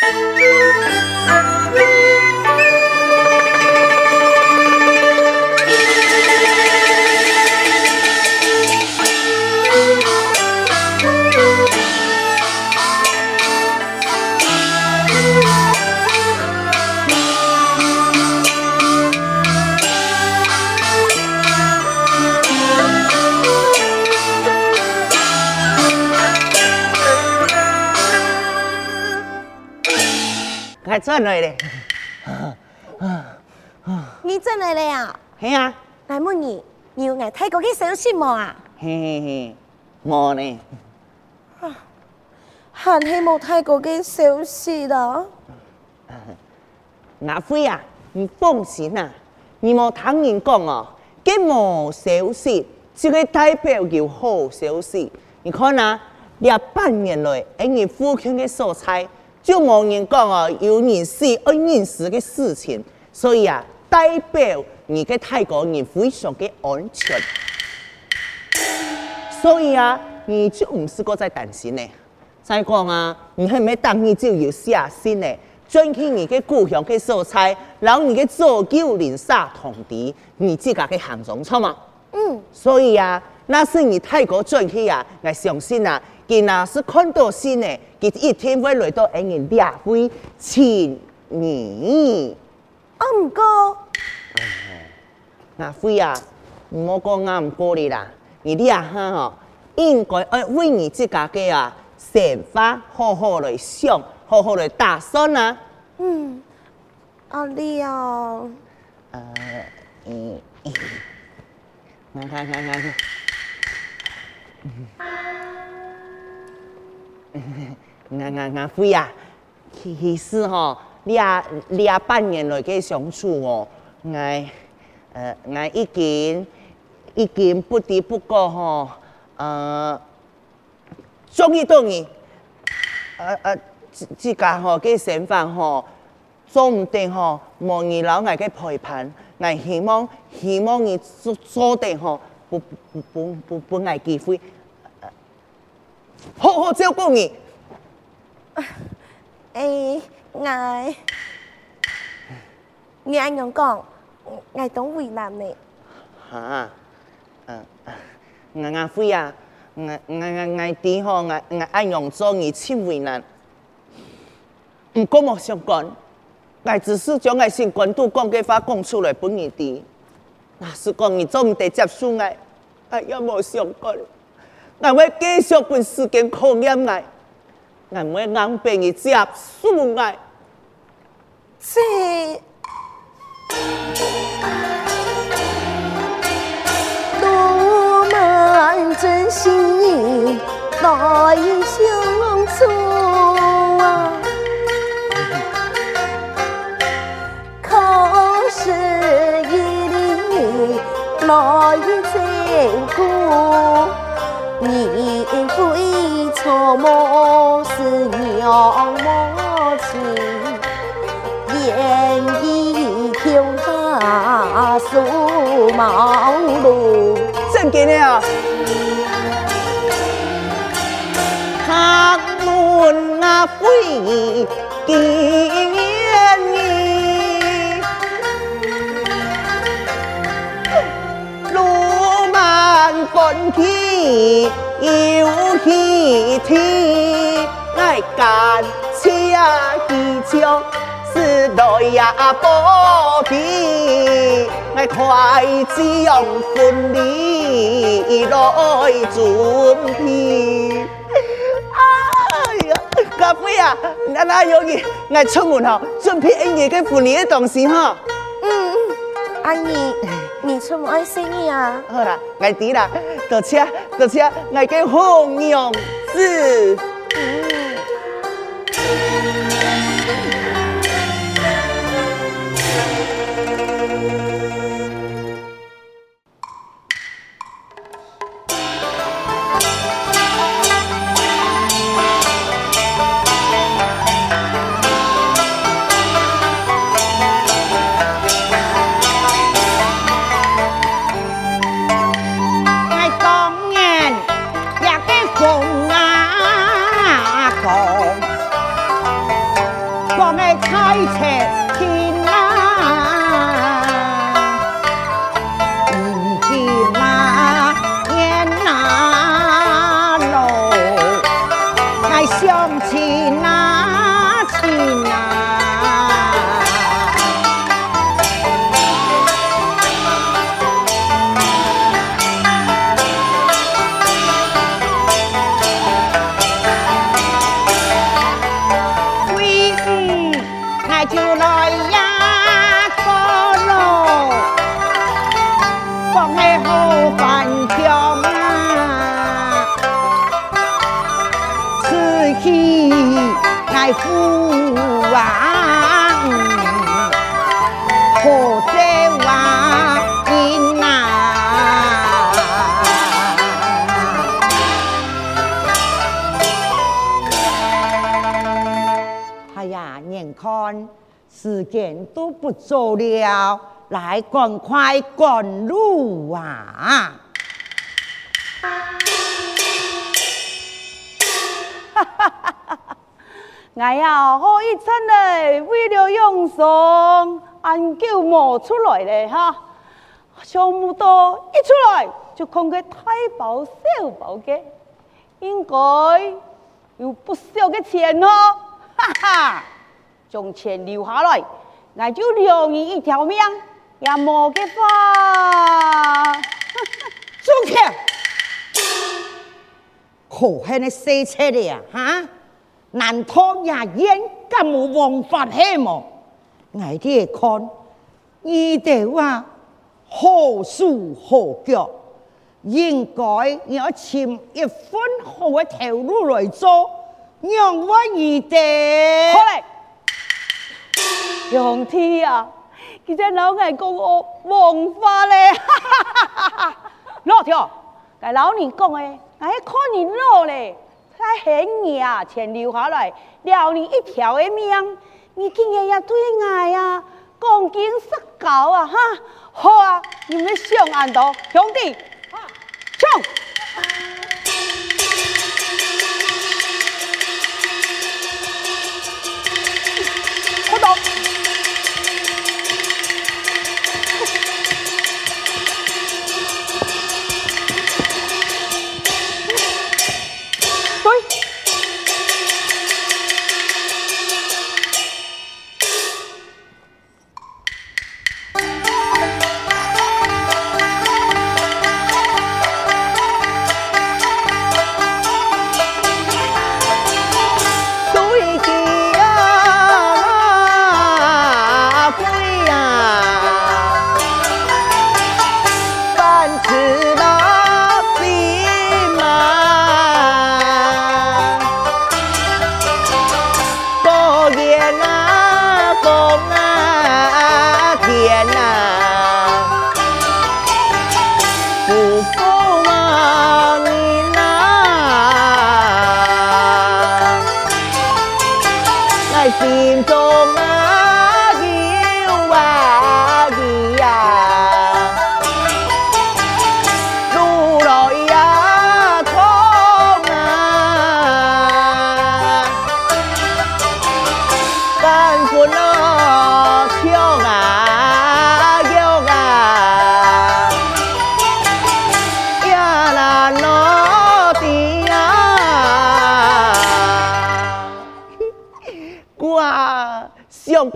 还 你真来了呀？系啊，来问你，你有爱泰国嘅消息冇啊？嘿嘿嘿，冇呢。还系冇泰国嘅消息啦。阿辉啊，你放心啊，你冇听人讲哦，给冇消息，就可以代表有好消息。你看啊，廿半年来，因为附近嘅蔬菜。就冇人讲哦，有人死、有人死的事情，所以啊，代表你嘅泰国人非常的安全，所以啊，你就唔是个在担心呢。再讲啊，你系咪当你就有下心呢？转去你嘅故乡嘅蔬菜，然后你嘅做九零杀同地，你自家嘅行中错嘛？嗯，所以啊，那是你泰国转去啊，我相信啊。佢那是看到先呢，佢一天会来到人哋俩会请你。阿唔过，阿辉啊，唔好讲阿唔过你啦，你俩哈吼，应该爱为你自家嘅啊，想法好好来想，好好来打算啊。嗯，阿丽啊，呃，嗯，看看看看看。我我我会啊，其实吼，俩俩半年来嘅相处哦，我呃我已经已经不得不过吼，呃，终于到你，呃呃，自自家吼嘅想法吼，做唔定吼，望你老爱嘅陪伴，我希望希望你做做得吼，不不不不不爱机会。好好照顾你。诶，我你安样讲，我懂为难你。哈，嗯，我我会啊，我我我我啲嗬，我我安样做你千为难。唔过冇相干，我只是将我心关都讲嘅话讲出来俾你啲。那是讲你做唔得接受我，哎呀冇相干。俺会继续把时间考验爱，俺会硬俾你接受爱。这多么真心来相会见你，路漫关天。有喜天，爱感谢地球，时代也不变，爱快将婚礼来准备。阿辉啊，阿阿有你，爱出门吼，准备一年嘅婚礼嘅东西哈。嗯，阿姨，你出门爱生意啊？好啦，爱啲啦。坐车，坐车，我嘅红娘子。翻墙马，此去爱父王，何在王因哪？哎呀，眼看时间都不早了。来赶快赶路啊！哈哈哈哈哈！我呀，好一阵嘞，为了养伤，俺就冒出来了哈。想不到一出来就看个大包小包的，应该有不少的钱哦，哈哈。将钱留下来，我就留你一条命，也冇个法。走开！可恨的死车的呀！哈，难道也应咁冇王法系么？我哋看，你哋话何手何脚，应该要寻一份好嘅条路来做，让我你哋。好嘞。上天啊！佢只老外讲我王法咧，哈哈哈哈哈！老条，该老你讲诶，哎看你老咧，太狠呀！钱留下来，了你一条的命，你今日也对爱呀，讲经实教啊！哈，好啊，你们上岸多兄弟，冲！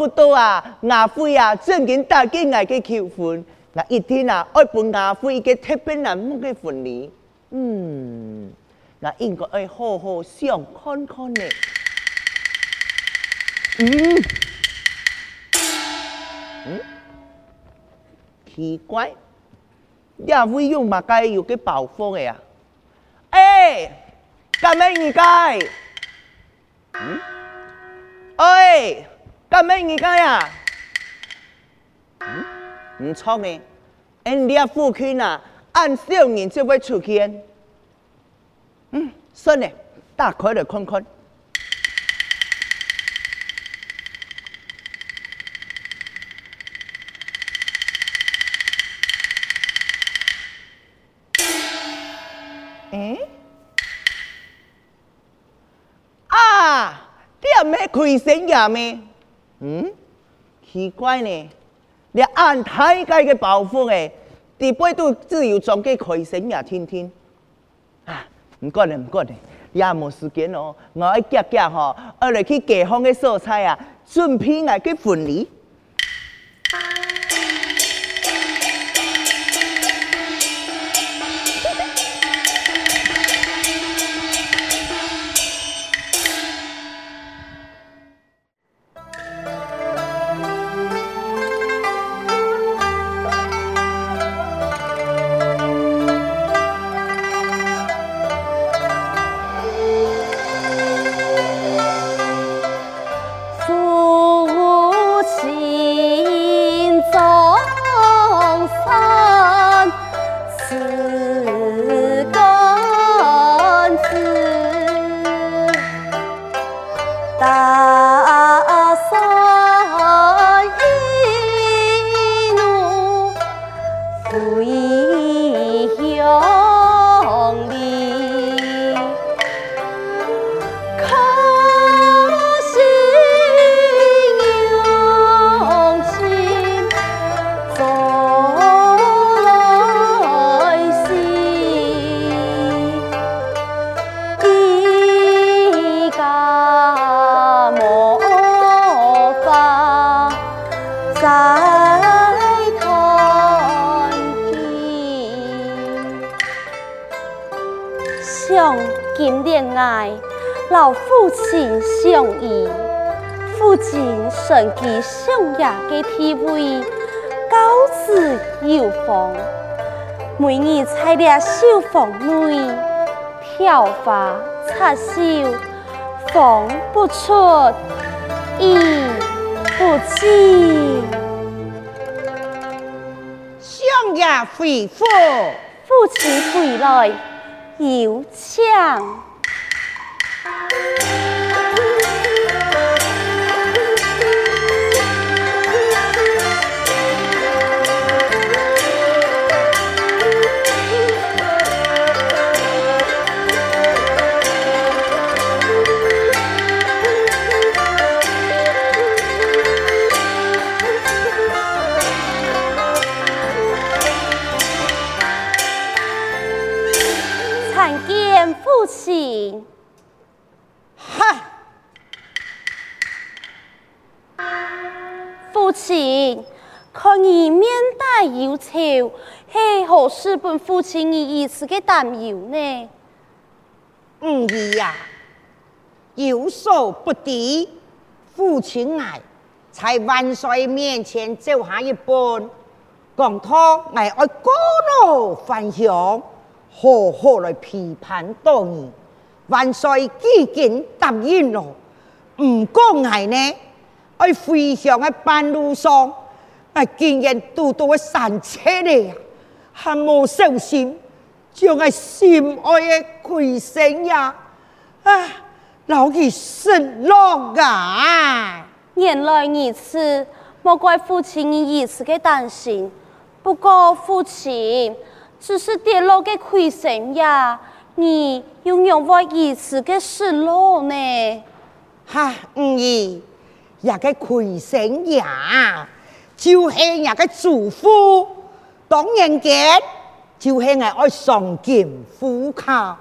不多啊，亚辉啊，正经大家爱嘅求婚，那一天啊，爱办亚辉一个特别难忘嘅婚礼。嗯，那应该爱好好想看看呢。嗯，嗯，奇怪，亚辉用乜嘢有个包袱嘅呀？哎，干咩你该？嗯，哎。干咩你家呀？嗯，唔错嘅，人家父亲啊，按少年就会出现。嗯，算了，打开来看看。诶？啊，点咩开心呀咩？嗯，奇怪呢，你安太界嘅包袱诶，第八度自由装给开心呀，天天。啊，唔管咧，唔管咧，也冇时间哦，我一夹夹吼，我嚟去街坊嘅蔬菜啊，准备来去婚礼。老父亲相依，父亲承继上爷的地位，高子有风。每日在俩绣房内，挑花插绣，风不出，意不尽。上爷回府，父亲回来有 Música 可你面带。忧愁，嘿，何时本父亲以此个担忧呢？唔易呀，有所不敌，父亲爱在万岁面前走下一半，讲他爱爱过路还乡，好好来批判道义。万岁已经答应了，唔过爱呢，爱回乡的半路上。哎，竟然拄到个山车咧，还冇小心，将个心爱的鬼神呀！啊，老去失落啊！原来如此，莫怪父亲你如此的担心。不过父亲只是跌落个亏生呀，你又让我如此的失落呢？哈，唔易，也个亏生呀。就是那个祖父，当然嘅，就是我爱上京赴考，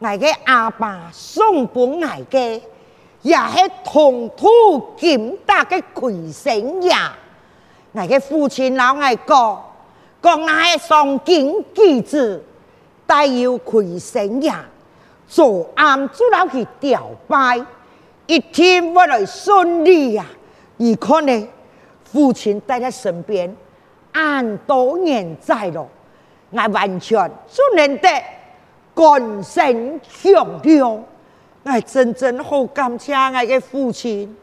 我个阿爸送本来嘅，也是同途检打嘅魁星呀。我个父亲老爱讲，讲我上京举子，带有魁星呀，做暗做老去吊拜，一天我来顺利呀，你看呢？父亲在身边，俺多年在了，俺完全就能得肝肾强壮，俺真正好感谢俺的父亲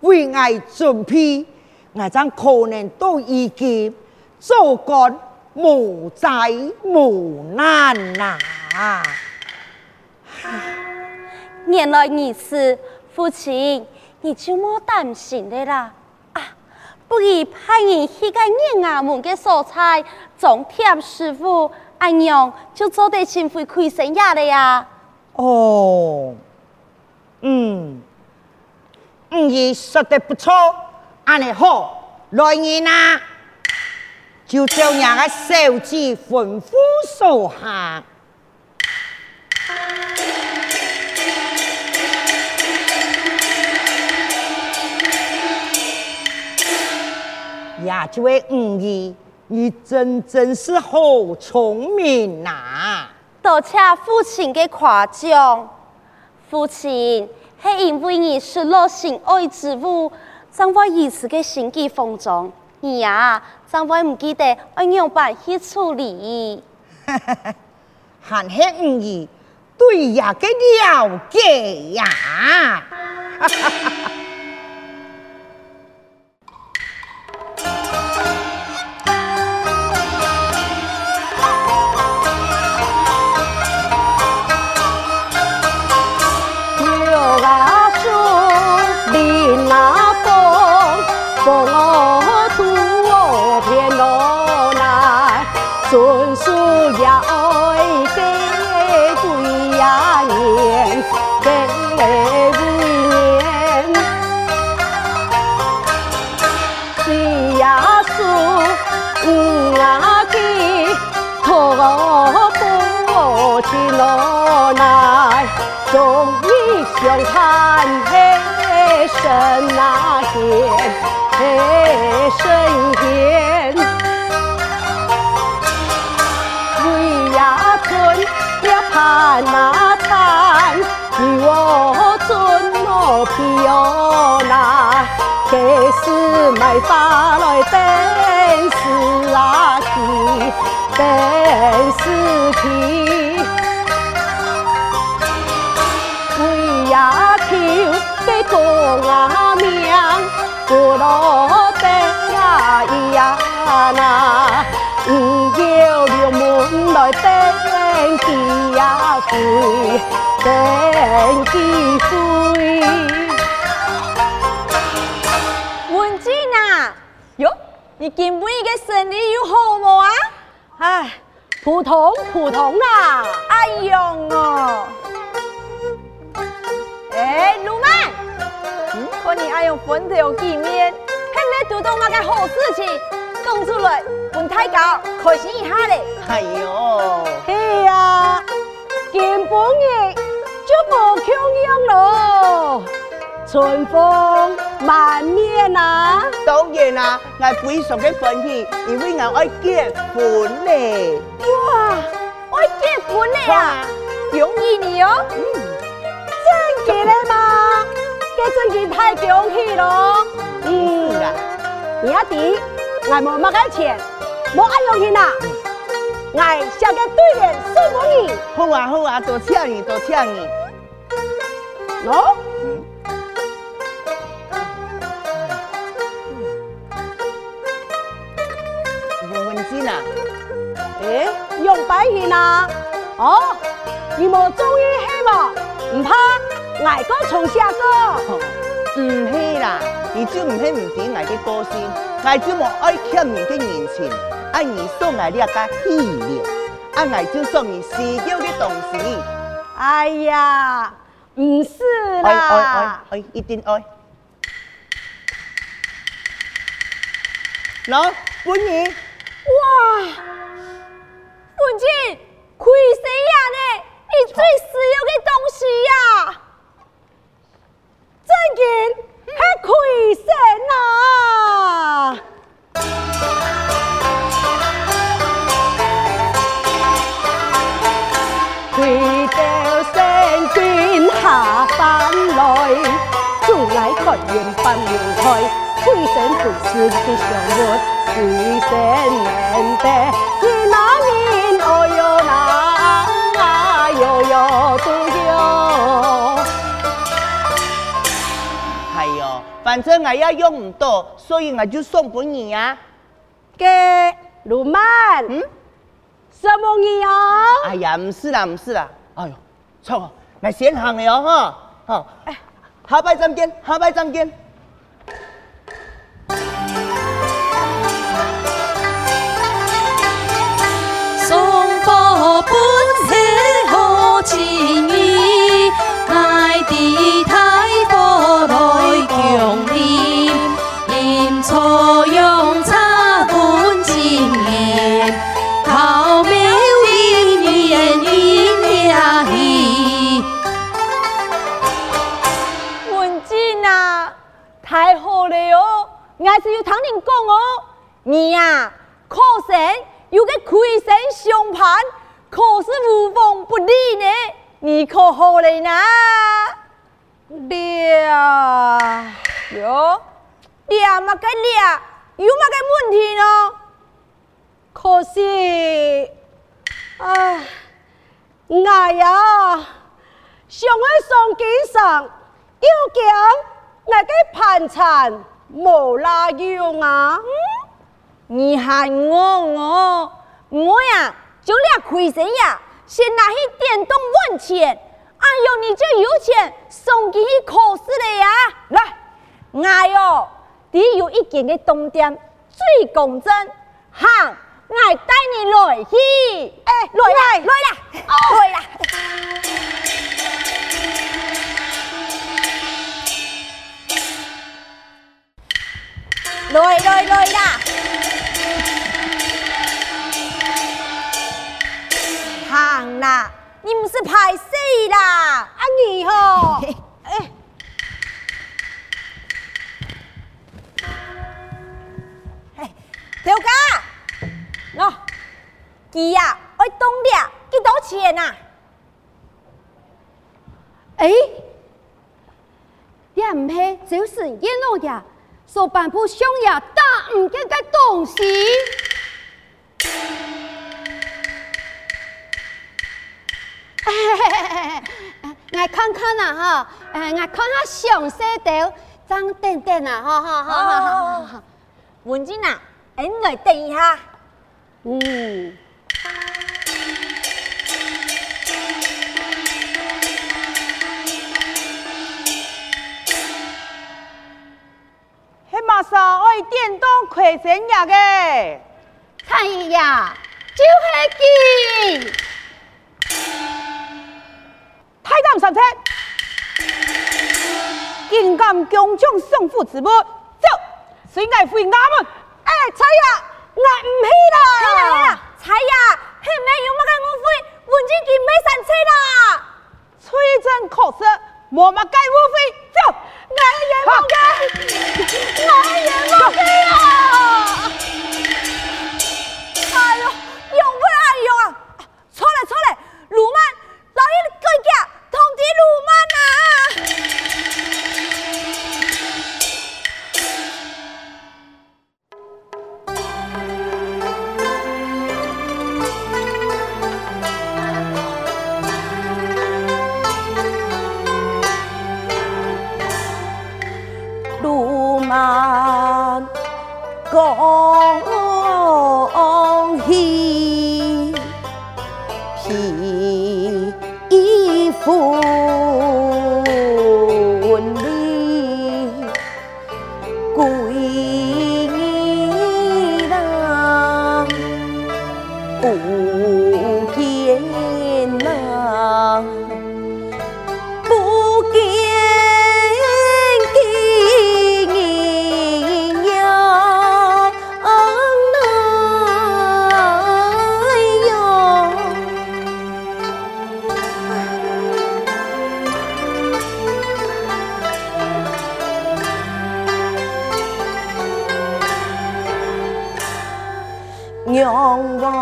为俺准备，俺将可能都已经做官无灾无难呐。原来你是父亲，你就莫担心的啦。不如派人去个人衙门的所在，张贴师傅，安样就做得清回亏生呀了呀？哦，嗯，嗯，你说的不错，安尼好，来人啊，就叫伢个小子吩咐所下。呀，这位五姨，你真真是好聪明呐、啊！多谢父亲的夸奖，父亲是因为你是热心爱植物，怎会如此的心机风中？你呀，怎会唔记得按样办去处理？哈哈还是五姨对呀个了解呀！买 等死去。为呀求给公啊命，不落得啊呀那，唔要留门来等机呀回，等机回。你今尾的生意有好无啊？唉，普通普通啦。哎呦哦！哎，鲁曼，嗯，看你爱用风头见面，还没做到那个好事情，讲出来，分太高，开心一下嘞。哎呦，嘿呀，根本嘅就无强样咯。春风满面啊！当然啦，我非常嘅欢喜，因为我爱结婚咧。哇，爱结婚咧啊！恭喜你哦！嗯，真嘅咧嘛？这真嘅太恭喜咯！嗯啦，兄弟，我冇乜嘅钱，冇爱用钱啊！我下个对联送给你。好啊好啊，多谢你，多谢你。喏。白银啊！哦，你冇中意黑嘛？唔怕，挨个从下个。唔系啦，你就唔系唔点挨嘅个性，挨就冇爱欠你嘅人情，爱你送来呢个喜料，爱挨就送你需要嘅东西。哎呀，唔是啦，爱爱爱爱，一定爱。喏，欢迎。哇！父亲，亏谁呀？呢，你最需要的东西呀，真嘅还亏谁呐？亏得圣君下凡来，总来开元半明开，亏神不是的祥活，亏神难得。反正我也用唔到，所以我就送给你呀。给鲁曼，嗯，什么你哦？哎呀，唔是啦，唔是啦。哎呦，错，我先行了哦，哈，好，哎，下拜再见，下拜再见。送宝本是好情义，爱的太多来强力，因错用差本情，头秒一年一年去。文静啊，太好了哟，还是有听人讲哦，你呀、啊，靠神，有个亏神相盘。可是无往不利呢。你可好了呢？俩哟，俩嘛该俩，有嘛该问题呢？可是，唉，我呀，想要上京上，又惊。那个盘缠无拉用啊！你喊我我我呀，就俩亏心呀，先拿去电动换钱，哎呦，你这有钱送给去考试了呀！来，哎呦，你有一件的东店最公正，哈，我带你来去，哎，来啦，来啦，来啦。来来来啦！行啦，你不是拍戏啦？啊你吼！哎，哎，条家，喏，佢呀，爱冻掉几多钱呐？哎，也唔系，就是一路呀。说半部匈牙大唔见个东西，嘿嘿嘿来看看呐哈，哎，来看下详细的，张等等呐，哈哈哈。文静呐，哎，你来等一下，嗯。马上爱电动亏钱呀个，蔡姨呀，就是佢，上车，竟敢强抢相府之物，走，谁爱回衙门？哎，蔡呀，我唔去啦，去啦去啦，蔡呀，后面有乜个误会？文静佢没上车啦，崔真可惜，冇乜该误会，走。我也冇给，我也冇给啊！哎呦，用不来用啊！错了错了，鲁曼，老爷你改嫁，通知鲁曼啊！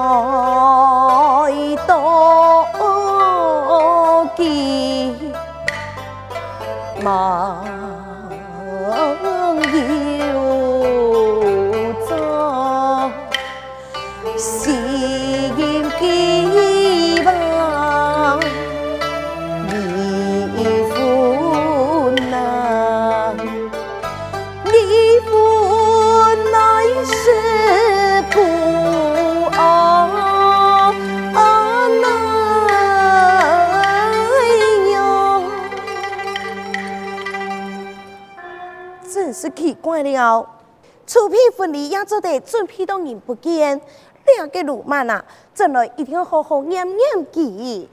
哦。出批婚礼也做得准备都人不见，两个鲁曼啊，将来一定要好好念念记。